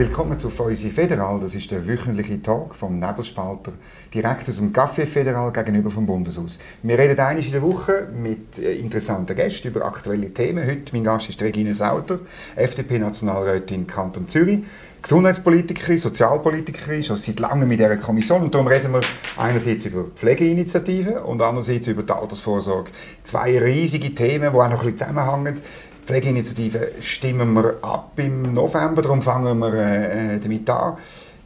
Willkommen zu Feusi Federal. Das ist der wöchentliche Talk vom Nebelspalter, direkt aus dem Café Federal gegenüber vom Bundeshaus. Wir reden einmal in der Woche mit äh, interessanten Gästen über aktuelle Themen. Heute mein Gast ist Regine Sauter, FDP-Nationalrätin Kanton Zürich. Gesundheitspolitikerin, Sozialpolitikerin, schon seit langem mit dieser Kommission. Und darum reden wir einerseits über Pflegeinitiativen und andererseits über die Altersvorsorge. Zwei riesige Themen, die auch noch ein bisschen zusammenhängen. Die Pflegeinitiative stimmen wir ab im November, darum fangen wir äh, damit an.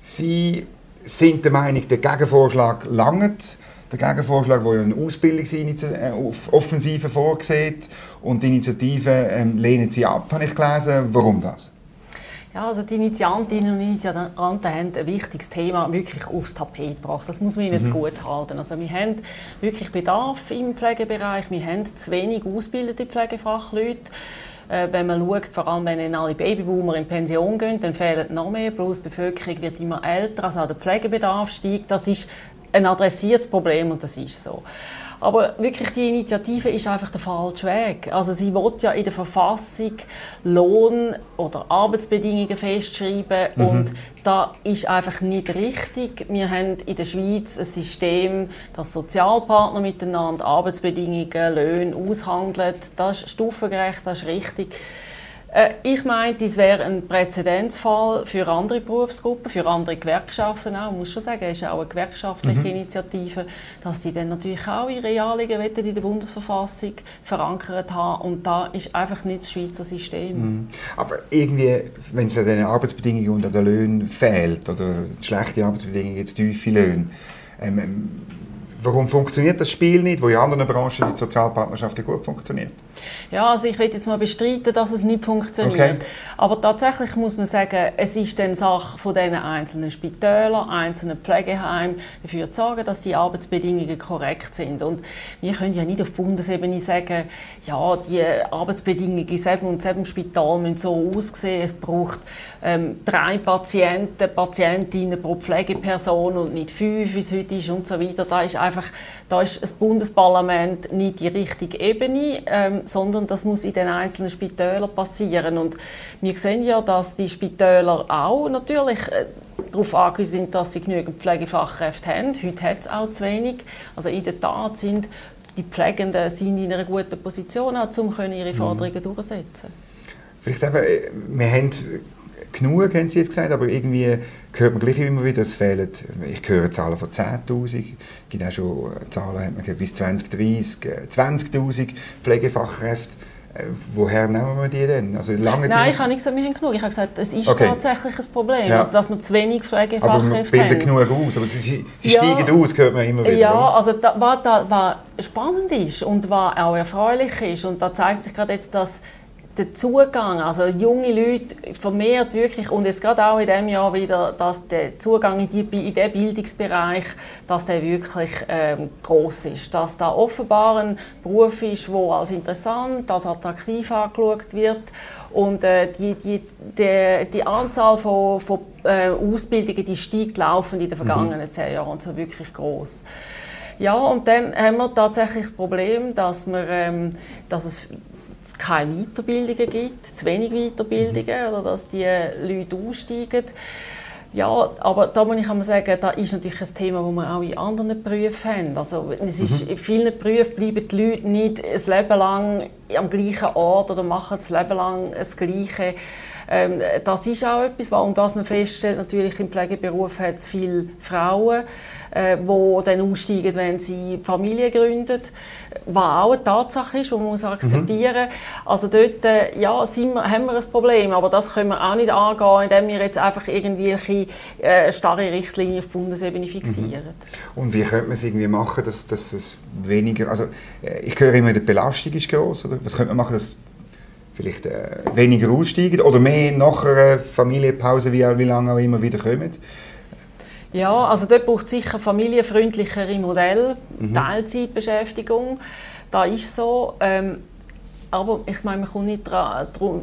Sie sind der Meinung, der Gegenvorschlag langt. Der Gegenvorschlag, der ja eine Ausbildungsoffensive vorsieht und die Initiative ähm, lehnen Sie ab, habe ich gelesen. Warum das? Ja, also die Initiantinnen und Initianten haben ein wichtiges Thema wirklich aufs Tapet gebracht. Das muss man ihnen mhm. gut halten. Also wir haben wirklich Bedarf im Pflegebereich. Wir haben zu wenig ausgebildete Pflegefachleute. Äh, wenn man schaut, vor allem wenn alle Babyboomer in Pension gehen, dann fehlen noch mehr. Plus die Bevölkerung wird immer älter, also auch der Pflegebedarf steigt. Das ist ein adressiertes Problem und das ist so. Aber wirklich, die Initiative ist einfach der falsche Weg. Also sie will ja in der Verfassung Lohn- oder Arbeitsbedingungen festschreiben mhm. und das ist einfach nicht richtig. Wir haben in der Schweiz ein System, das Sozialpartner miteinander Arbeitsbedingungen, Löhne aushandeln. Das ist stufengerecht, das ist richtig. Äh, ich meine, das wäre ein Präzedenzfall für andere Berufsgruppen, für andere Gewerkschaften auch. Ich muss schon sagen, es ist auch eine gewerkschaftliche mhm. Initiative, dass die dann natürlich auch ihre Anliegen in der Bundesverfassung verankert haben. Und da ist einfach nicht das Schweizer System. Mhm. Aber irgendwie, wenn es an den Arbeitsbedingungen und an den Löhnen fehlt, oder schlechte Arbeitsbedingungen, jetzt tiefe Löhne, ähm, ähm Warum funktioniert das Spiel nicht, wo in anderen Branchen die Sozialpartnerschaft gut funktioniert? Ja, also ich will jetzt mal bestreiten, dass es nicht funktioniert. Okay. Aber tatsächlich muss man sagen, es ist dann Sache von den einzelnen Spitälern, einzelnen Pflegeheimen, dafür zu sorgen, dass die Arbeitsbedingungen korrekt sind. Und wir können ja nicht auf Bundesebene sagen, ja, die Arbeitsbedingungen in diesem und diesem Spital müssen so aussehen. Es braucht ähm, drei Patienten, Patientinnen pro Pflegeperson und nicht fünf, wie es heute ist und so weiter. Da ist einfach, da ist das Bundesparlament nicht die richtige Ebene, ähm, sondern das muss in den einzelnen Spitälern passieren. Und wir sehen ja, dass die Spitäler auch natürlich äh, darauf angewiesen sind, dass sie genügend Pflegefachkräfte haben. Heute hat es auch zu wenig. Also in der Tat sind die Pflegenden sind in einer guten Position, auch, um ihre mhm. Forderungen mhm. durchzusetzen. Vielleicht eben, äh, wir haben genug, haben Sie jetzt gesagt, aber irgendwie hört man gleich immer wieder, es fehlen, ich höre Zahlen von 10'000, es gibt auch schon Zahlen, hat man bis 2030, 20'000 Pflegefachkräfte. Äh, woher nehmen wir die denn? Also lange Nein, ich habe nicht gesagt, wir haben genug. Ich habe gesagt, es ist okay. tatsächlich ein Problem, ja. also, dass wir zu wenig Pflegefachkräfte haben. Aber wir bilden genug aus, aber sie, sie ja. steigen aus, hört man immer wieder. Ja, also da, was, da, was spannend ist und was auch erfreulich ist, und da zeigt sich gerade jetzt, dass der Zugang, also junge Leute vermehrt wirklich und jetzt gerade auch in diesem Jahr wieder, dass der Zugang in, die, in den Bildungsbereich, dass der wirklich ähm, groß ist, dass da offenbar ein Beruf ist, wo als interessant, als attraktiv angeschaut wird und äh, die, die, die, die Anzahl von, von äh, Ausbildungen, die steigt laufend in den mhm. vergangenen zehn Jahren und so wirklich groß. Ja, und dann haben wir tatsächlich das Problem, dass, wir, ähm, dass es es keine Weiterbildungen gibt, zu wenig Weiterbildungen, oder dass die Leute aussteigen. Ja, aber da muss ich mal sagen, da ist natürlich ein Thema, das wir auch in anderen Berufen haben. Also es ist, mhm. In vielen Berufen bleiben die Leute nicht ein Leben lang am gleichen Ort oder machen das Leben lang das Gleiche. Ähm, das ist auch etwas, und was man feststellt, natürlich im Pflegeberuf hat es viele Frauen, äh, die dann aussteigen, wenn sie Familie gründen, was auch eine Tatsache ist, die man muss akzeptieren muss. Mhm. Also dort äh, ja, sind wir, haben wir ein Problem, aber das können wir auch nicht angehen, indem wir jetzt einfach irgendwelche äh, starre Richtlinien auf Bundesebene fixieren. Mhm. Und wie könnte man es irgendwie machen, dass, dass es weniger, also äh, ich höre immer, die Belastung ist groß, oder? Was könnte man machen, dass vielleicht äh, weniger aussteigen oder mehr nach einer Familienpause, wie, wie lange auch immer wieder kommen? Ja, also dort braucht es sicher familienfreundlichere Modelle, mhm. Teilzeitbeschäftigung, da ist so. Ähm, aber ich meine, man kommt nicht darum,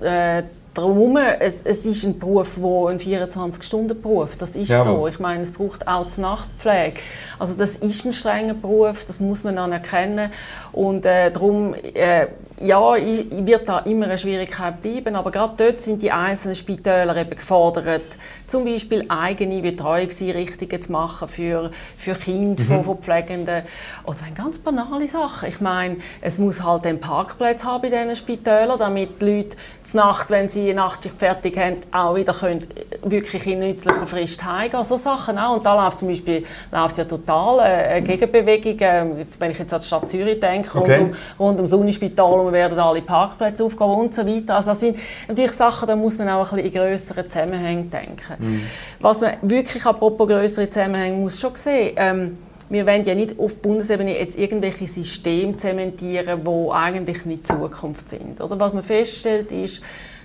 äh, Darum, es, es ist ein Beruf, wo ein 24-Stunden-Beruf, das ist ja, so. Ich meine, es braucht auch die Nachtpflege. Also das ist ein strenger Beruf, das muss man anerkennen. Und äh, darum, äh, ja, wird da immer eine Schwierigkeit bleiben, aber gerade dort sind die einzelnen Spitäler eben gefordert, zum Beispiel eigene Betreuungseinrichtungen zu machen für, für Kinder mhm. von, von Pflegenden oder ganz banale Sachen. Ich meine, es muss halt einen Parkplatz haben bei diesen Spitälern, damit die Leute zur Nacht, wenn sie eine Nachtschicht fertig haben, auch wieder können, wirklich in nützlicher Frist heimgehen. So Sachen auch. Und da läuft zum Beispiel läuft ja total äh, eine Gegenbewegung. Ähm, jetzt, wenn ich jetzt an die Stadt Zürich denke, okay. rund, um, rund ums Unispital und werden alle Parkplätze aufgehen und so weiter. Also das sind natürlich Sachen, da muss man auch ein bisschen in grösseren Zusammenhängen denken. Mhm. Was man wirklich apropos grössere Zusammenhänge muss schon sehen, ähm, wir wollen ja nicht auf Bundesebene jetzt irgendwelche Systeme zementieren, die eigentlich nicht Zukunft sind. Oder was man feststellt, ist,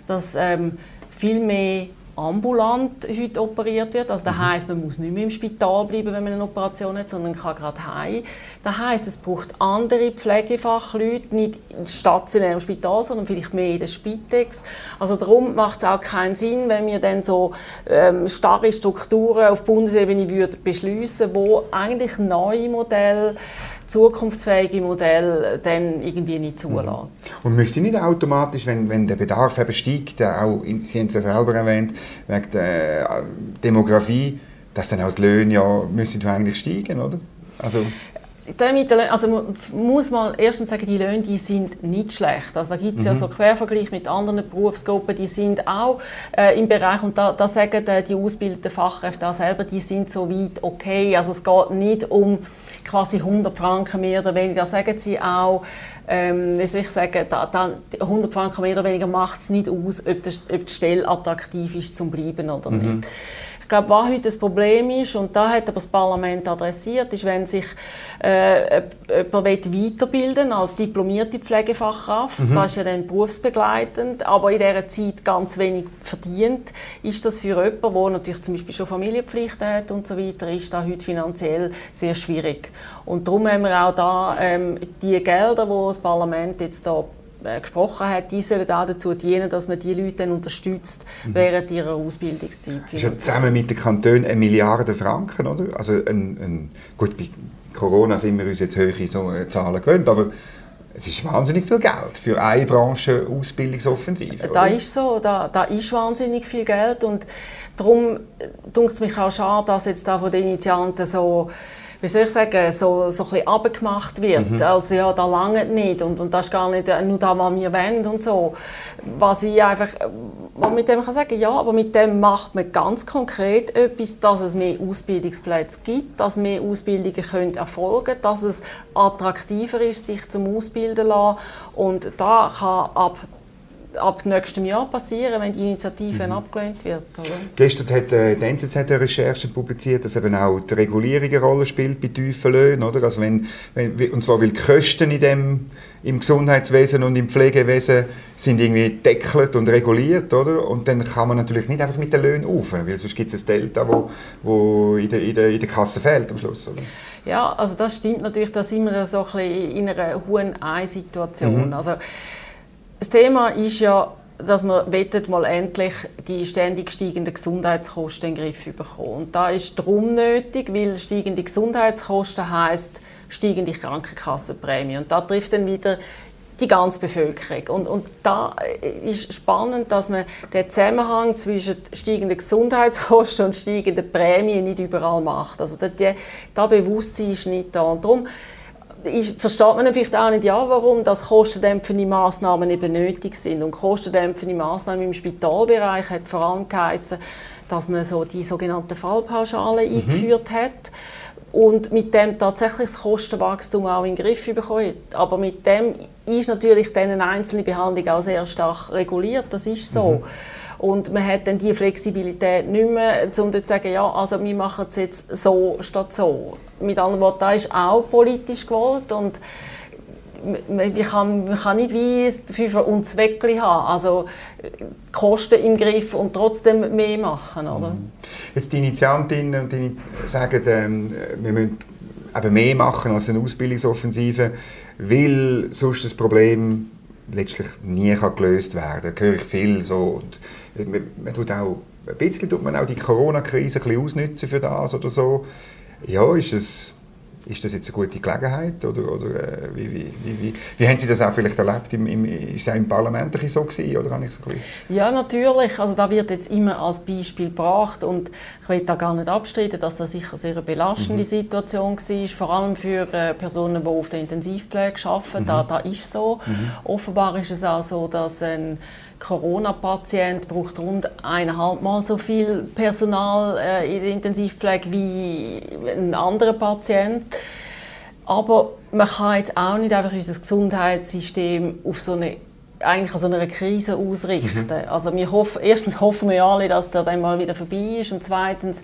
dass ähm, viel mehr ambulant heute operiert wird. Also das mhm. heißt, man muss nicht mehr im Spital bleiben, wenn man eine Operation hat, sondern kann gerade heim. Das heißt, es braucht andere Pflegefachleute, nicht stationär im Spital, sondern vielleicht mehr in der Spitex. Also darum macht es auch keinen Sinn, wenn wir dann so ähm, starre Strukturen auf Bundesebene würden beschließen, wo eigentlich neue Modelle zukunftsfähige Modell dann irgendwie nicht zulassen. Mhm. Und müsste nicht automatisch, wenn, wenn der Bedarf eben steigt, auch, Sie haben es ja selber erwähnt, wegen der äh, Demografie, dass dann auch die Löhne ja müssen eigentlich steigen, oder? Also also muss man erstens sagen, die Löhne die sind nicht schlecht. Also da gibt es mhm. ja so Quervergleich mit anderen Berufsgruppen, die sind auch äh, im Bereich, und da, da sagen die, die ausgebildeten Fachkräfte auch selber, die sind so weit okay. Also es geht nicht um quasi 100 Franken mehr oder weniger. Sagen sie auch, ähm, wie soll ich sagen, da, da 100 Franken mehr oder weniger macht es nicht aus, ob, das, ob die Stelle attraktiv ist zum Bleiben oder mhm. nicht. Ich glaube, was heute das Problem ist, und da hat aber das Parlament adressiert, ist, wenn sich äh, jemand weiterbilden als diplomierte Pflegefachkraft, mhm. das ist ja dann berufsbegleitend, aber in dieser Zeit ganz wenig verdient, ist das für jemanden, der natürlich zum Beispiel schon Familienpflichten hat und so weiter, ist das heute finanziell sehr schwierig. Und darum haben wir auch da ähm, die Gelder, die das Parlament jetzt da gesprochen hat, die sollen auch dazu dienen, dass man die Leute dann unterstützt mhm. während ihrer Ausbildungszeit. Das ist ja zusammen mit den Kantonen eine Milliarde Franken, oder? Also ein, ein, gut, bei Corona sind wir uns jetzt höhere so äh, Zahlen gewöhnt, aber es ist wahnsinnig viel Geld für eine Branche Ausbildungsoffensive. Da ist so, da, da ist wahnsinnig viel Geld und darum tut es mich auch schade, dass jetzt da von den Initianten so wie soll ich sagen, so, so ein bisschen abgemacht wird. Mhm. Also ja, da lange nicht und, und das ist gar nicht nur das, was wir wollen und so. Was ich einfach, was mit dem kann sagen, ja, aber mit dem macht man ganz konkret etwas, dass es mehr Ausbildungsplätze gibt, dass mehr Ausbildungen können erfolgen dass es attraktiver ist, sich zum Ausbilden zu lassen. Und da kann ab ab nächstem Jahr passieren, wenn die Initiative mhm. abgelehnt wird. Oder? Gestern hat äh, die NZZ eine Recherche publiziert, dass eben auch die Regulierung eine Rolle spielt bei tiefen Löhnen. Oder? Also wenn, wenn, und zwar weil die Kosten in dem, im Gesundheitswesen und im Pflegewesen sind irgendwie deckelt und reguliert. Oder? Und dann kann man natürlich nicht einfach mit den Löhnen auf, weil sonst gibt es ein Delta, wo, wo in, der, in, der, in der Kasse fehlt am Schluss. Oder? Ja, also das stimmt natürlich, da sind wir so ein bisschen in einer hohen Ei-Situation. Mhm. Also, das Thema ist ja, dass wettet mal endlich die ständig steigenden Gesundheitskosten in den Griff bekommen. Und da ist darum nötig, weil steigende Gesundheitskosten heißt steigende Krankenkassenprämie. Und da trifft dann wieder die ganze Bevölkerung. Und, und da ist spannend, dass man den Zusammenhang zwischen steigenden Gesundheitskosten und steigenden Prämien nicht überall macht. Also das, das Bewusstsein ist nicht da. Und darum ist, versteht man vielleicht auch nicht, ja, warum dass kostendämpfende Massnahmen eben nötig sind. Und kostendämpfende Massnahmen im Spitalbereich hat vor allem geheißen, dass man so die sogenannten Fallpauschalen mhm. eingeführt hat und mit dem tatsächlich das Kostenwachstum auch in den Griff bekommen Aber mit dem ist natürlich diese einzelne Behandlung auch sehr stark reguliert, das ist so. Mhm. Und man hat dann die Flexibilität nicht mehr, um zu sagen, ja, also wir machen es jetzt so statt so. Mit anderen Worten, das ist auch politisch gewollt und man kann, man kann nicht wie Fünfer und Zweckli haben, also Kosten im Griff und trotzdem mehr machen. Oder? Mhm. Jetzt die Initiantinnen und die sagen, ähm, wir müssen eben mehr machen als eine Ausbildungsoffensive, weil sonst das Problem letztlich nie kann gelöst werden kann. Da höre ich viel so. Und man, man tut auch, ein bisschen tut man auch die Corona-Krise ausnutzen für das oder so. Ja, ist es ist das jetzt eine gute Gelegenheit oder, oder äh, wie, wie, wie, wie, haben Sie das auch vielleicht erlebt? Im, im, ist es auch im Parlament so gewesen, oder ich so Ja, natürlich. Also da wird jetzt immer als Beispiel gebracht und ich will da gar nicht abstreiten, dass das sicher sehr eine belastende mhm. Situation war, vor allem für äh, Personen, die auf der Intensivpflege arbeiten. Mhm. Da, da ist so. Mhm. Offenbar ist es auch so, dass ein Corona-Patient braucht rund eineinhalb Mal so viel Personal äh, in der Intensivpflege wie ein anderer Patient. Aber man kann jetzt auch nicht einfach unser Gesundheitssystem auf so eine eigentlich an so einer Krise ausrichten. Mhm. Also wir hoffen, erstens hoffen wir alle, dass der dann mal wieder vorbei ist und zweitens,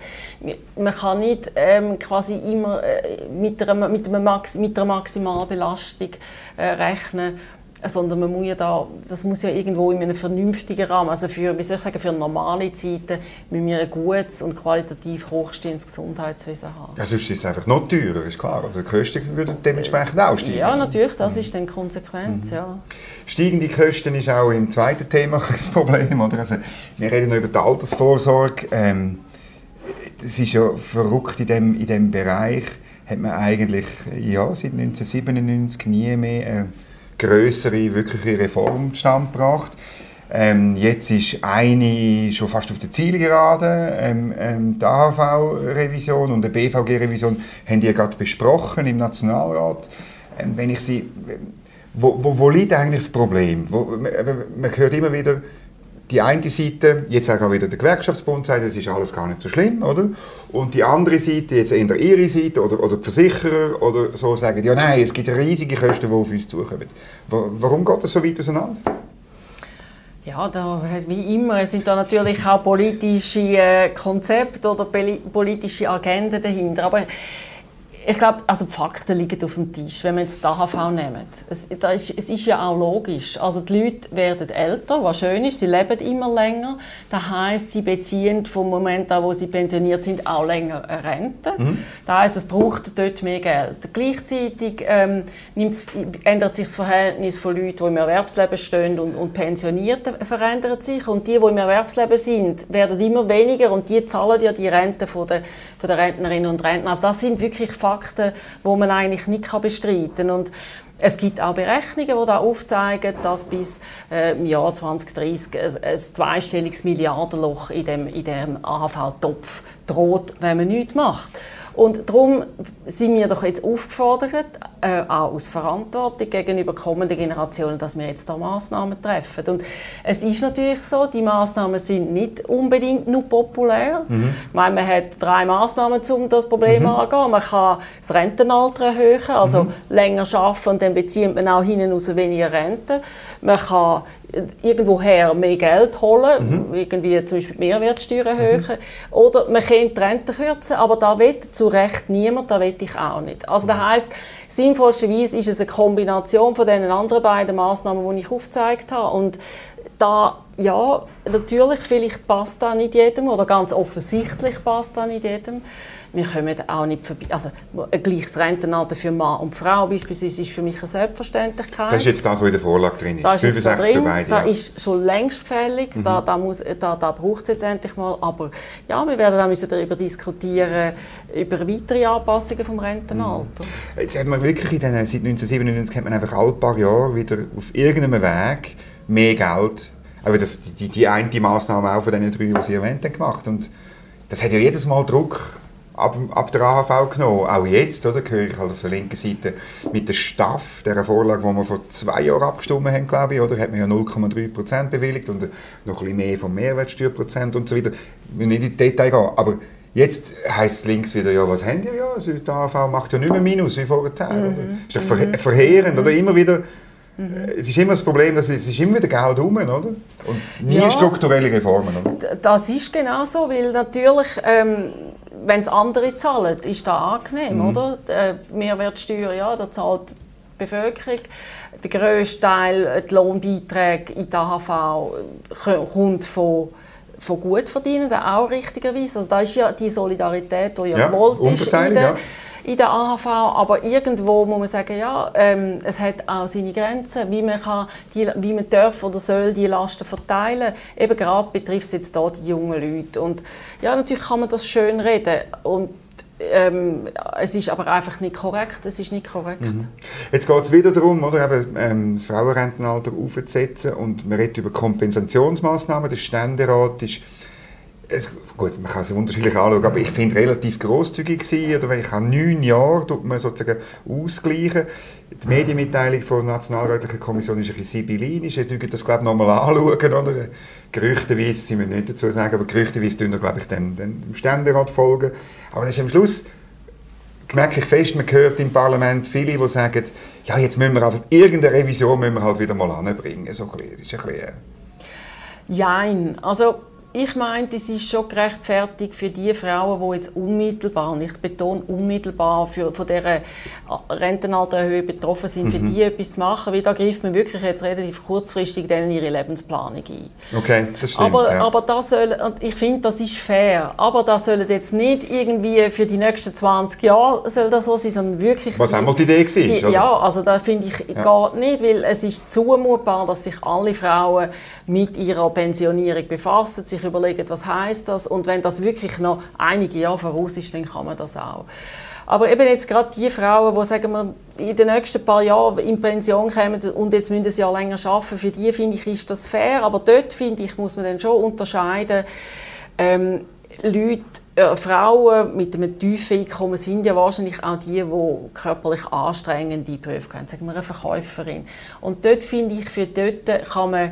man kann nicht ähm, quasi immer äh, mit, einer, mit, einer Max, mit einer Maximalbelastung äh, rechnen sondern man muss ja da, das muss ja irgendwo in einem vernünftigen Rahmen, also für, wie soll ich sagen, für normale Zeiten müssen wir ein gutes und qualitativ hochstehendes Gesundheitswesen haben. Ja, sonst ist es einfach noch teurer, ist klar. Also die Kosten würden dementsprechend auch steigen. Ja, natürlich, das mhm. ist dann die Konsequenz, mhm. ja. Steigende Kosten ist auch im zweiten Thema das Problem, oder? Also, wir reden noch über die Altersvorsorge. Ähm, es ist ja verrückt in dem, in dem Bereich, hat man eigentlich ja, seit 1997 nie mehr äh, größere wirkliche Reform zustande gebracht. Ähm, jetzt ist eine schon fast auf der Zielgerade. Ähm, ähm, die AHV-Revision und die BVG-Revision haben die gerade besprochen im Nationalrat. Ähm, wenn ich sie, wo, wo, wo, liegt eigentlich das Problem? Wo, man, man hört immer wieder, die eine Seite, jetzt auch wieder der Gewerkschaftsbund sagt, es ist alles gar nicht so schlimm, oder? Und die andere Seite, jetzt eher ihre Seite oder, oder die Versicherer oder so sagen, ja nein, es gibt riesige Kosten, die auf uns zukommen. Warum geht das so weit auseinander? Ja, da, wie immer sind da natürlich auch politische äh, Konzepte oder politische Agenden dahinter. Aber ich glaube, also die Fakten liegen auf dem Tisch, wenn wir jetzt die AHV nehmen. Es, ist, es ist ja auch logisch. Also die Leute werden älter, was schön ist, sie leben immer länger. Das heißt, sie beziehen vom Moment an, wo sie pensioniert sind, auch länger eine Rente. Mhm. Das heißt, es braucht dort mehr Geld. Gleichzeitig ähm, ändert sich das Verhältnis von Leuten, die im Erwerbsleben stehen und, und Pensionierten verändert sich. Und die, die im Erwerbsleben sind, werden immer weniger und die zahlen ja die Rente von der, von der Rentnerinnen und Rentner. Also das sind wirklich Fakten, Fakten, wo man eigentlich nicht bestreiten kann. Und es gibt auch Berechnungen, die da aufzeigen, dass bis äh, Jahr 2030 ein, ein zweistelliges Milliardenloch in dem, in dem AHV-Topf droht, wenn man nichts macht. Und darum sind wir doch jetzt aufgefordert, äh, auch aus Verantwortung gegenüber kommenden Generationen, dass wir jetzt da Maßnahmen treffen. Und es ist natürlich so, die Maßnahmen sind nicht unbedingt nur populär. Mhm. Ich meine, man hat drei Maßnahmen, um das Problem mhm. anzugehen. Man kann das Rentenalter erhöhen, also mhm. länger arbeiten und dann bezieht man auch hinten raus weniger Rente. Man kann irgendwoher mehr Geld holen, mhm. irgendwie zum Beispiel die Mehrwertsteuer erhöhen, mhm. oder man könnte die Rente kürzen, aber da will zu Recht niemand, da will ich auch nicht. Also das heisst, sinnvollsterweise ist es eine Kombination von den anderen beiden Maßnahmen, die ich aufgezeigt habe und da, ja, natürlich, vielleicht passt das nicht jedem oder ganz offensichtlich passt das nicht jedem. Wir kommen auch nicht vorbei. Also ein gleiches Rentenalter für Mann und Frau beispielsweise ist für mich eine Selbstverständlichkeit. Das ist jetzt das, was in der Vorlage drin ist. Das ist 65 drin, für beide. Das ja. ist schon längst fällig. Mhm. Da, da, da, da braucht es jetzt endlich mal. Aber ja, wir werden auch müssen darüber diskutieren, über weitere Anpassungen vom Rentenalter. Mhm. Jetzt hat man wirklich in den, seit 1997 hat man einfach alle paar Jahre wieder auf irgendeinem Weg mehr Geld, aber das, die, die eine Maßnahme auch von den drei, die Sie erwähnt haben, gemacht. Und das hat ja jedes Mal Druck ab, ab der AHV genommen. Auch jetzt, oder, höre ich halt auf der linken Seite mit der Staff, der Vorlage, die wir vor zwei Jahren abgestimmt haben, glaube ich, oder, hat man ja 0,3% bewilligt und noch ein bisschen mehr vom Mehrwertsteuerprozent und so weiter. Ich will nicht in die Detail gehen, aber Jetzt heisst es links wieder, ja, was haben die ja? Also die AHV macht ja nicht mehr Minus wie vorher. Mhm. Das ist doch mhm. verheerend, oder? Immer wieder Mhm. Es ist immer das Problem, dass es ist immer wieder Geld herum, oder? Und nie ja, strukturelle Reformen, oder? Das ist genau so, weil natürlich, ähm, wenn es andere zahlen, ist das angenehm, mhm. oder? Äh, Mehrwertsteuer, ja, da zahlt die Bevölkerung. Der grösste Teil, äh, die Lohnbeiträge in der AHV, kommt von von Gutverdienenden auch richtigerweise. Also da ist ja die Solidarität, die ja, ja gewollt ist in der, ja in der AHV, aber irgendwo muss man sagen, ja, ähm, es hat auch seine Grenzen, wie man, kann die, wie man darf oder soll die Lasten verteilen. Eben gerade betrifft es jetzt hier die jungen Leute. Und ja, natürlich kann man das schön reden und ähm, es ist aber einfach nicht korrekt. Es ist nicht korrekt. Mhm. Jetzt geht es wieder darum, oder, eben, ähm, das Frauenrentenalter aufzusetzen und man redet über Kompensationsmaßnahmen. Der Ständerat ist es, gut, man kann es unterschiedlich anschauen, aber ich finde relativ großzügig gewesen, oder weil ich habe neun Jahre tut man sozusagen ausgleichen. Die Medienmitteilung von der Nationalrätlichen Kommission ist ein bisschen sibyllinisch. Ich würde das glaube ich nochmal anschauen, oder? Gerüchteweise sind wir nicht dazu sagen, aber gerüchteweise tun wir glaube ich dem, dem Ständerat folgen. Aber das ist am Schluss merke ich fest, man hört im Parlament viele, die sagen, ja, jetzt müssen wir einfach irgendeine Revision müssen wir halt wieder mal anbringen. So ein bisschen, das ist ein bisschen, äh Jein. Also ich meine, es ist schon gerechtfertigt für die Frauen, die jetzt unmittelbar, und ich betone unmittelbar, für, von dieser Rentenaltererhöhung betroffen sind, mhm. für die etwas zu machen, weil da greift man wirklich jetzt relativ kurzfristig in ihre Lebensplanung ein. Okay, das stimmt. Aber, ja. aber das soll, und ich finde, das ist fair, aber das soll jetzt nicht irgendwie für die nächsten 20 Jahre soll das so sein, sondern wirklich... Was auch mal die Idee war, die, Ja, also da finde ich ja. gar nicht, weil es ist zumutbar, dass sich alle Frauen mit ihrer Pensionierung befassen, sich überlegen, was heißt das und wenn das wirklich noch einige Jahre voraus ist, dann kann man das auch. Aber eben jetzt gerade die Frauen, die sagen wir, in den nächsten paar Jahren in Pension kommen und jetzt müssen sie ja länger arbeiten, für die finde ich, ist das fair. Aber dort finde ich, muss man dann schon unterscheiden, ähm, Leute, äh, Frauen mit einem tiefen Einkommen sind ja wahrscheinlich auch die, die körperlich anstrengende Berufe haben, sagen wir eine Verkäuferin. Und dort finde ich, für dort kann man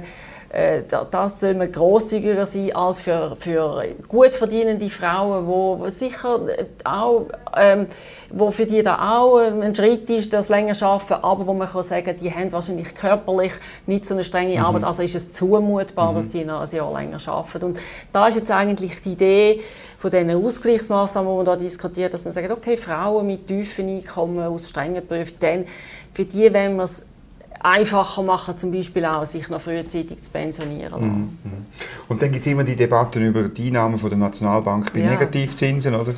äh, das soll man grosszügiger sein als für, für gut verdienende Frauen, wo sicher auch, ähm, wo für die da auch ein Schritt ist, das länger arbeiten, aber wo man kann sagen, die haben wahrscheinlich körperlich nicht so eine strenge mhm. Arbeit, also ist es zumutbar, mhm. dass die noch ein Jahr länger arbeiten. Und da ist jetzt eigentlich die Idee von diesen Ausgleichsmaßnahmen, die man da diskutiert, dass man sagt, okay, Frauen mit tiefen Einkommen aus strengen Berufen, dann für die, wenn man es einfacher machen, zum Beispiel auch, sich noch frühzeitig zu pensionieren. Mhm, mhm. Und dann gibt es immer die Debatten über die Einnahmen von der Nationalbank bei ja. Negativzinsen, oder?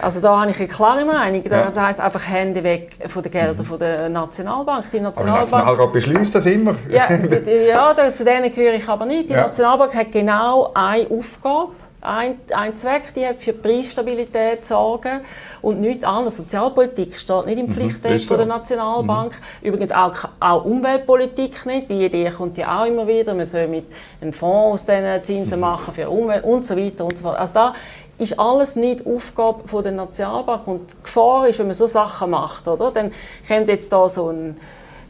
Also da habe ich eine klare Meinung. Das ja. heisst einfach Hände weg von den Geldern mhm. von der Nationalbank. Die Nationalbank, aber Nationalrat beschließt das immer. ja, ja, zu denen gehöre ich aber nicht. Die ja. Nationalbank hat genau eine Aufgabe ein, ein Zweck, die hat für Preisstabilität sorgen und nichts anderes. Sozialpolitik steht nicht im mhm, Pflichttext mhm, der Nationalbank. Mhm. Übrigens auch, auch Umweltpolitik nicht. Die Idee kommt ja auch immer wieder. Man soll mit einem Fonds aus diesen Zinsen mhm. machen für Umwelt und so weiter und so fort. Also da ist alles nicht Aufgabe von der Nationalbank und die Gefahr ist, wenn man so Sachen macht, oder? Dann kommt jetzt da so ein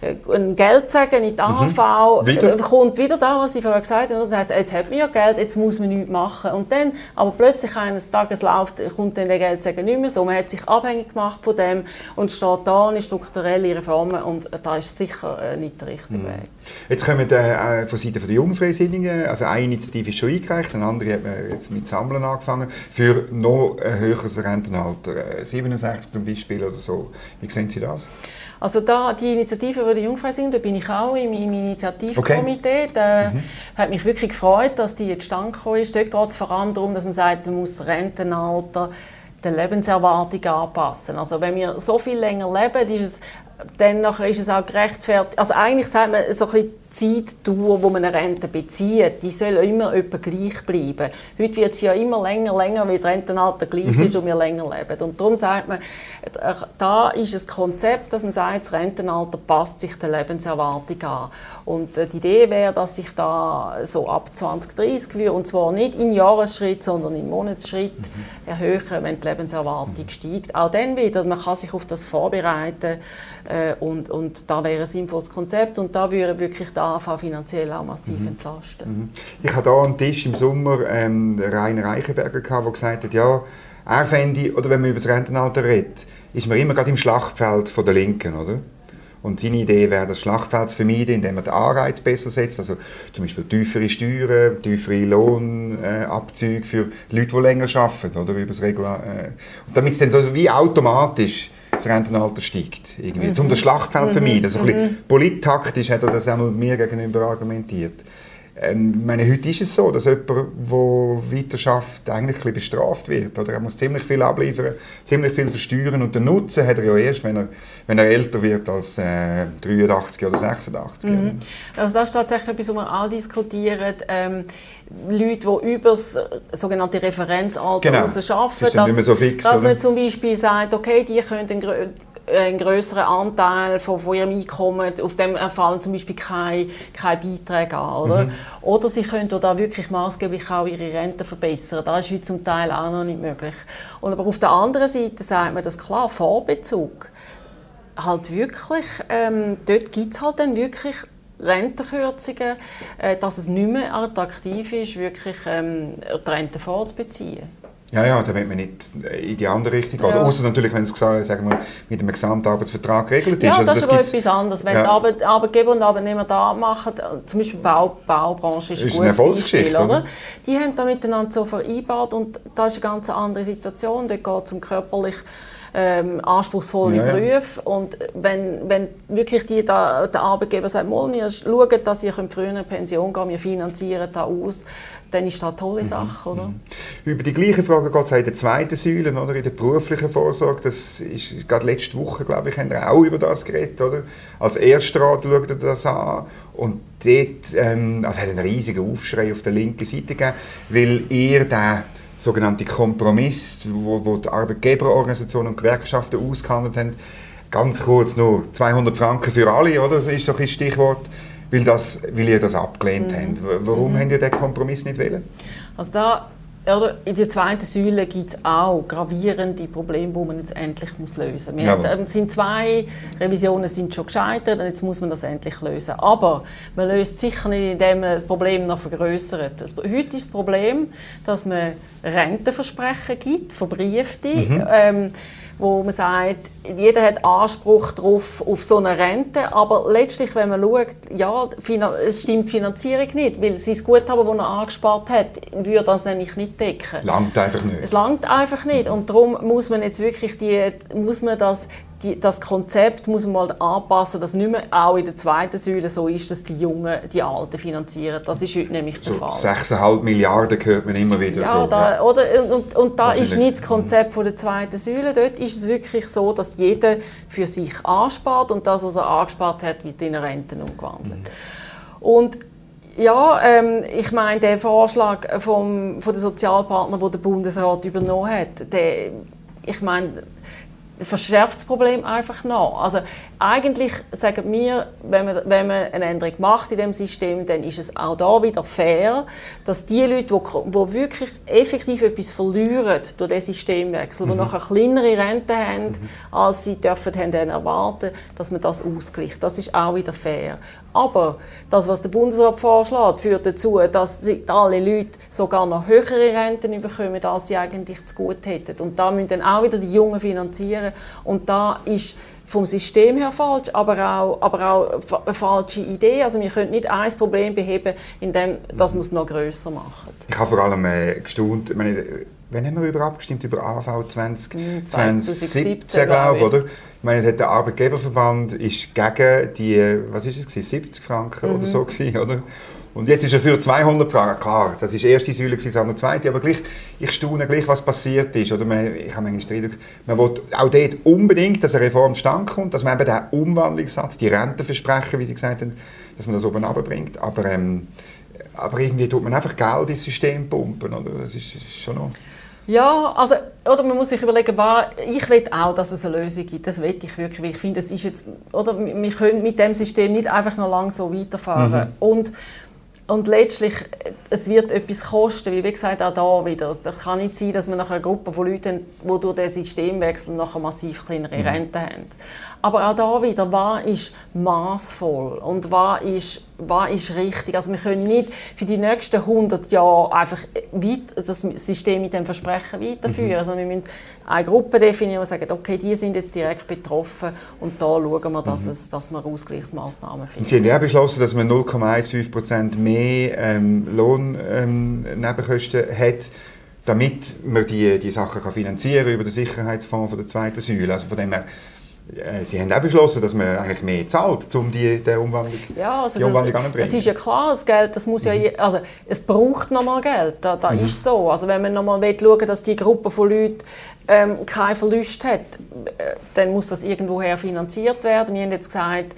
ein Geld sagen in die AHV, mhm. wieder? Äh, kommt wieder da, was ich vorher gesagt habe. Das heißt, jetzt hat man ja Geld, jetzt muss man nichts machen. Und dann, aber plötzlich eines Tages läuft, kommt dann der Geldsagen nicht mehr so. Man hat sich abhängig gemacht von dem und steht da eine strukturelle Reformen und da ist sicher äh, nicht der richtige mhm. Weg. Jetzt kommen äh, von Seiten der Jungfreisinnigen, also eine Initiative ist schon eingereicht, eine andere hat man jetzt mit Sammeln angefangen, für noch ein höheres Rentenalter, 67 zum Beispiel oder so. Wie sehen Sie das? Also da, die Initiative für die Jungfreisinnigen, da bin ich auch im, im Initiativkomitee. Okay. Da mhm. hat mich wirklich gefreut, dass die jetzt stand ist. Dort geht es vor allem darum, dass man sagt, man muss Rentenalter der Lebenserwartung anpassen. Also wenn wir so viel länger leben, ist es dann ist es auch gerechtfertigt. Also eigentlich sagt man so ein bisschen Zeitdauer, wo man eine Rente bezieht, die soll immer etwa gleich bleiben. Heute wird es ja immer länger, länger, weil das Rentenalter gleich mhm. ist und wir länger leben. Und darum sagt man, da ist das Konzept, dass man sagt, das Rentenalter passt sich der Lebenserwartung an. Und äh, die Idee wäre, dass sich da so ab 2030 würde, und zwar nicht in Jahresschritt, sondern in Monatsschritt mhm. erhöhen, wenn die Lebenserwartung mhm. steigt. Auch dann wieder, man kann sich auf das vorbereiten äh, und, und da wäre ein sinnvolles Konzept und da würde wirklich die AV finanziell auch massiv mhm. entlasten. Mhm. Ich hatte hier am Tisch im Sommer ähm, Rainer Reichenberger, gehabt, der gesagt hat, ja, er fände, oder wenn man über das Rentenalter redet, ist man immer gerade im Schlachtfeld von der Linken, oder? Und seine Idee wäre, das Schlachtfeld zu vermeiden, indem man den Anreiz besser setzt. Also zum Beispiel tiefere Steuern, tiefere Lohnabzüge äh, für Leute, die länger arbeiten. Oder? Über das Regula äh, damit es dann so wie automatisch das Rentenalter steigt. Irgendwie. Mhm. Um das Schlachtfeld zu vermeiden. Also mhm. ein bisschen mhm. polittaktisch hat er das einmal mir gegenüber argumentiert. Ähm, meine, heute ist es so, dass jemand, der weiter schafft, eigentlich ein bestraft wird. Oder er muss ziemlich viel abliefern, ziemlich viel versteuern und den Nutzen hat er ja erst, wenn er, wenn er älter wird als äh, 83 oder 86. Mhm. Also das ist tatsächlich etwas, was wir auch diskutieren. Ähm, Leute, die über das sogenannte Referenzalter genau. arbeiten, dass, so fix, dass man zum Beispiel sagt, okay, die können einen größeren Anteil von, von ihrem Einkommen, auf dem fallen zum Beispiel keine, keine Beiträge an. Oder? Mhm. oder sie können da wirklich maßgeblich auch ihre Rente verbessern. Das ist heute zum Teil auch noch nicht möglich. Und aber auf der anderen Seite sagt man, dass klar, Vorbezug halt wirklich, ähm, dort gibt es halt dann wirklich Rentenkürzungen, äh, dass es nicht mehr attraktiv ist, wirklich ähm, die Rente vorzubeziehen. Ja, ja, da wird man nicht in die andere Richtung gehen. Ja. Außer natürlich, wenn es sagen wir, mit einem Gesamtarbeitsvertrag geregelt ist. Ja, also das, das ist aber etwas anderes. Wenn ja. Arbeitgeber und Arbeitnehmer da machen, zum Beispiel Bau, Baubranche ist, ist ein gutes Beispiel, oder? oder? Die haben da miteinander so vereinbart und das ist eine ganz andere Situation. Dort geht es um körperlich ähm, anspruchsvolle ja, Berufe. Und wenn, wenn wirklich die, da, der Arbeitgeber sagt, wir schauen, dass ihr früher in Pension gehen wir finanzieren das aus, dann ist das eine tolle mhm. Sache. Oder? Mhm. Über die gleiche Frage geht es in der zweiten Säule, oder? in der beruflichen Vorsorge. Das ist gerade letzte Woche, glaube ich, haben wir auch über das geredet. Oder? Als Erstrat schaut ihr das an. Und dort ähm, also hat einen riesigen Aufschrei auf der linken Seite gegeben, weil ihr den sogenannte Kompromiss, wo, wo die Arbeitgeberorganisationen und Gewerkschaften ausgehandelt haben, ganz kurz nur 200 Franken für alle, oder? Das ist so ein Stichwort, weil, das, weil ihr das abgelehnt mhm. habt. Warum mhm. habt ihr diesen Kompromiss nicht wollen? Also da oder in der zweiten Säule gibt es auch gravierende Probleme, die man jetzt endlich muss lösen muss. Es sind zwei Revisionen sind schon gescheitert und jetzt muss man das endlich lösen. Aber man löst sicher nicht, indem man das Problem noch vergrößert. Heute ist das Problem, dass man Rentenversprechen gibt, verbriefte. Mhm. Ähm, wo man sagt, jeder hat Anspruch darauf, auf so eine Rente, aber letztlich, wenn man schaut, ja, es stimmt die Finanzierung nicht, weil sein Guthaben, das er angespart hat, würde das nämlich nicht decken. Langt einfach nicht. Es langt einfach nicht und darum muss man jetzt wirklich die, muss man das die, das Konzept muss man mal anpassen, dass nicht mehr auch in der zweiten Säule so ist, dass die Jungen die Alten finanzieren. Das ist heute nämlich der so Fall. 6,5 Milliarden hört man immer wieder ja, so. Da, ja. Oder, und, und da ist nicht das Konzept von der zweiten Säule. Dort ist es wirklich so, dass jeder für sich anspart und das, was er angespart hat, wird in Renten umgewandelt. Mhm. Und ja, ähm, ich meine, der Vorschlag vom, von den Sozialpartnern, den der Bundesrat übernommen hat, der, ich meine, verschärft das Problem einfach noch. Also eigentlich sagen wir, wenn man, wenn man eine Änderung macht in dem System, dann ist es auch da wieder fair, dass die Leute, die, die wirklich effektiv etwas verlieren durch den Systemwechsel, mhm. die nachher kleinere Rente haben, mhm. als sie dürfen haben erwarten, dass man das ausgleicht. Das ist auch wieder fair. Aber das, was der Bundesrat vorschlägt, führt dazu, dass alle Leute sogar noch höhere Renten bekommen, als sie eigentlich zu gut hätten. Und da müssen dann auch wieder die Jungen finanzieren. Und da ist vom System her falsch, aber auch, aber auch eine falsche Idee. Also wir können nicht ein Problem beheben, indem dass wir es noch grösser machen. Ich habe vor allem äh, gestaunt, meine, wann haben wir über abgestimmt? Über AV 20, 2017, glaube ich, oder? Ich meine, der Arbeitgeberverband ist gegen die, was ist es, 70 Franken mhm. oder so gewesen, oder? Und jetzt ist er für 200 Franken, klar, das war die erste Säule, das andere zweite, aber gleich, ich staune gleich, was passiert ist. Oder man, ich habe manchmal Streit, man will auch dort unbedingt, dass eine Reform zustande kommt, dass man eben den Umwandlungssatz, die Rentenversprechen, wie Sie gesagt haben, dass man das oben runterbringt. Aber, ähm, aber irgendwie tut man einfach Geld ins System pumpen, oder? Das ist, ist schon noch... Ja, also, oder man muss sich überlegen, war, ich will auch, dass es eine Lösung gibt. Das will ich wirklich. Ich finde, es ist jetzt, oder wir können mit dem System nicht einfach noch lange so weiterfahren. Mhm. Und und letztlich, es wird etwas kosten, wie gesagt, auch da wieder. Es kann nicht sein, dass wir nachher eine Gruppe von Leuten haben, die durch den Systemwechsel nachher massiv kleinere mhm. Renten haben. Aber auch da wieder, was ist maßvoll und was ist, was ist richtig? Also wir können nicht für die nächsten 100 Jahre einfach weit, das System mit dem Versprechen weiterführen. Mhm. Also wir müssen eine Gruppe definieren und sagen, okay, die sind jetzt direkt betroffen und da schauen wir, dass, mhm. es, dass wir Ausgleichsmaßnahmen finden. Sie haben ja beschlossen, dass man 0,15% mehr ähm, Lohnnebenkosten ähm, hat damit man die, die Sachen kann finanzieren über den Sicherheitsfonds von der zweiten Säule. Also von dem her Sie haben auch beschlossen, dass man eigentlich mehr zahlt, um die, die Umwandlung, ja, also die Umwandlung das, anzubringen. Es ist ja klar, das Geld, das muss mhm. ja, also es braucht nochmal Geld, das, das mhm. ist so. Also wenn man nochmal schauen dass die Gruppe von Leuten ähm, keinen Verlust hat, äh, dann muss das irgendwoher finanziert werden. Wir haben jetzt gesagt,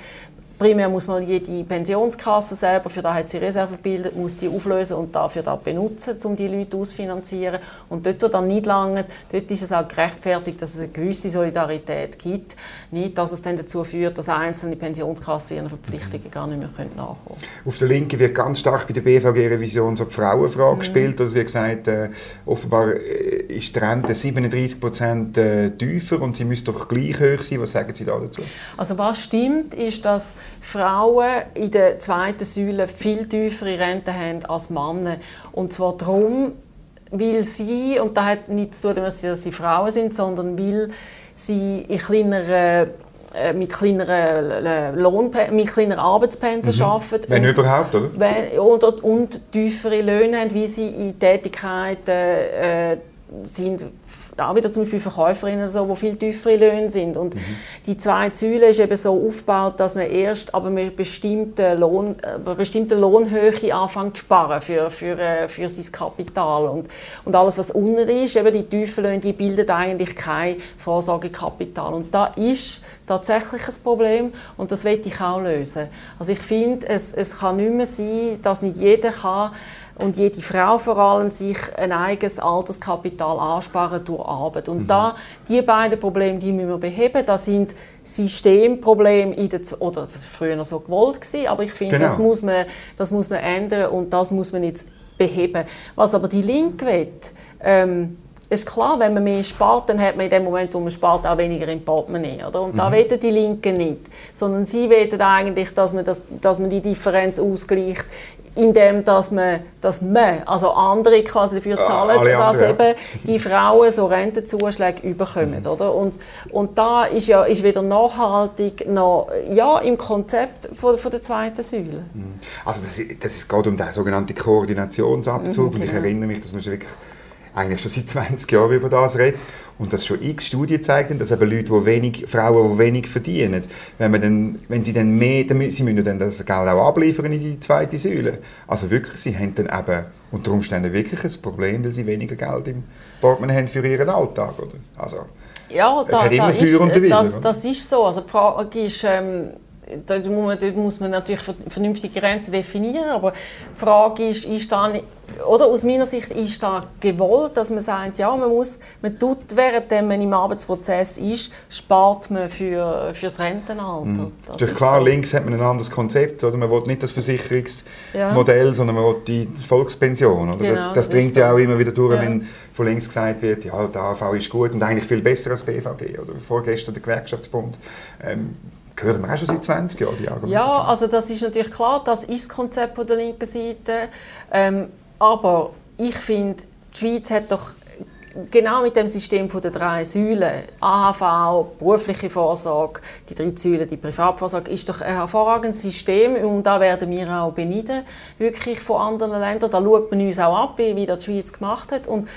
primär muss man jede Pensionskasse selber, für da hat sie Reserve gebildet, muss die auflösen und dafür da benutzen, um die Leute auszufinanzieren. Und dort, wo dann nicht lange, dort ist es auch gerechtfertigt, dass es eine gewisse Solidarität gibt. Nicht, dass es dann dazu führt, dass einzelne Pensionskassen ihren Verpflichtungen gar nicht mehr nachkommen können. Auf der Linken wird ganz stark bei der BVG-Revision so die Frauenfrage mhm. gespielt. Also wie gesagt, äh, offenbar äh, ist die Rente 37 Prozent äh, tiefer und sie müsste doch gleich hoch sein. Was sagen Sie da dazu? Also was stimmt, ist, dass Frauen in der zweiten Säule viel tiefere Renten haben als Männer. Und zwar darum, weil sie, und das hat nicht zu tun, dass sie Frauen sind, sondern weil sie in kleineren äh, mit kleineren, äh, Lohn, mit kleineren Arbeitspensen mhm. arbeiten. Wenn und, überhaupt, oder? Wenn, und, und tiefere Löhne haben, wie sie in Tätigkeiten äh, sind auch wieder zum Beispiel Verkäuferinnen so, die viel tiefere Löhne sind. Und mhm. die zwei Säule ist eben so aufgebaut, dass man erst aber mit bestimmter Lohn, äh, bestimmte Lohnhöhe anfängt zu sparen für, für, äh, für sein Kapital. Und, und alles, was unten ist, eben die tiefen Löhne, die bilden eigentlich kein Vorsorgekapital. Und da ist tatsächlich ein Problem und das will ich auch lösen. Also ich finde, es, es kann nicht mehr sein, dass nicht jeder kann und jede Frau vor allem sich ein eigenes Alterskapital ansparen durch Arbeit. Und mhm. da, die beiden Probleme, die müssen wir beheben. Das sind Systemprobleme, in der, oder früher noch so gewollt gewesen, aber ich finde, genau. das, muss man, das muss man ändern und das muss man jetzt beheben. Was aber die Linke will, ähm, ist klar, wenn man mehr spart, dann hat man in dem Moment, wo man spart, auch weniger im Portemonnaie. Oder? Und mhm. da wollen die Linken nicht. Sondern sie wollen eigentlich, dass man, das, dass man die Differenz ausgleicht, indem dass man, dass man, also andere quasi dafür zahlen, ah, dass andere, eben die Frauen so Rentenzuschläge überkommen. Mhm. Oder? Und, und da ist ja ist wieder nachhaltig noch, ja, im Konzept von, von der zweiten Säule. Mhm. Also das, das geht um den sogenannten Koordinationsabzug mhm, und ich genau. erinnere mich, dass man wirklich eigentlich schon seit 20 Jahren über das redet und das schon x Studien zeigen, dass eben Leute, die wenig, Frauen, die wenig verdienen, wenn, man dann, wenn sie dann mehr, dann, sie müssen dann das Geld auch abliefern in die zweite Säule. Also wirklich, sie haben dann eben unter Umständen wirklich ein Problem, weil sie weniger Geld im Portemonnaie haben für ihren Alltag, oder? Also, ja, da, es hat immer da ist, und das, das ist so. Also die Frage ist, ähm, dort muss, man, dort muss man natürlich vernünftige Grenzen definieren, aber die Frage ist, ist da oder aus meiner Sicht ist da gewollt, dass man sagt, ja, man muss, man tut, während man im Arbeitsprozess ist, spart man für, das Rentenalter. Mhm. Ist klar, so. links hat man ein anderes Konzept, oder? man will nicht das Versicherungsmodell, ja. sondern man will die Volkspension. Oder? Genau, das, das dringt ja auch immer wieder durch, ja. wenn von links gesagt wird, ja, der AV ist gut und eigentlich viel besser als BVG. Oder vorgestern der Gewerkschaftsbund. Ähm, hören wir auch schon seit 20 Jahren die Argumentation. Ja, also das ist natürlich klar, das ist das Konzept von der linken Seite. Ähm, aber ich finde, die Schweiz hat doch genau mit dem System von der drei Säulen, AHV, berufliche Vorsorge, die drei Säulen, die Privatvorsorge, ist doch ein hervorragendes System und da werden wir auch beneiden, wirklich von anderen Ländern. Da schaut man uns auch ab, wie das die Schweiz gemacht hat. Und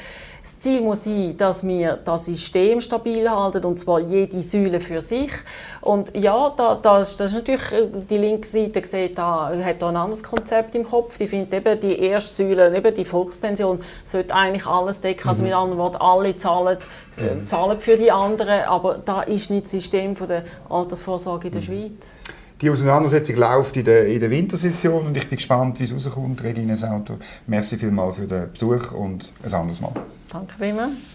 das Ziel muss sein, dass wir das System stabil halten, und zwar jede Säule für sich. Und ja, da, da, das ist natürlich, äh, die linke Seite sieht, da, hat da ein anderes Konzept im Kopf. Die findet eben, die erste Säule, eben die Volkspension, sollte eigentlich alles decken. Also mhm. mit anderen Worten, alle zahlen, mhm. zahlen für die anderen, aber da ist nicht das System von der Altersvorsorge in der mhm. Schweiz. Die Auseinandersetzung läuft in der, in der Wintersession und ich bin gespannt, wie es rauskommt. Regine Sauter, merci vielmals für den Besuch und ein anderes Mal. Danke vielmals.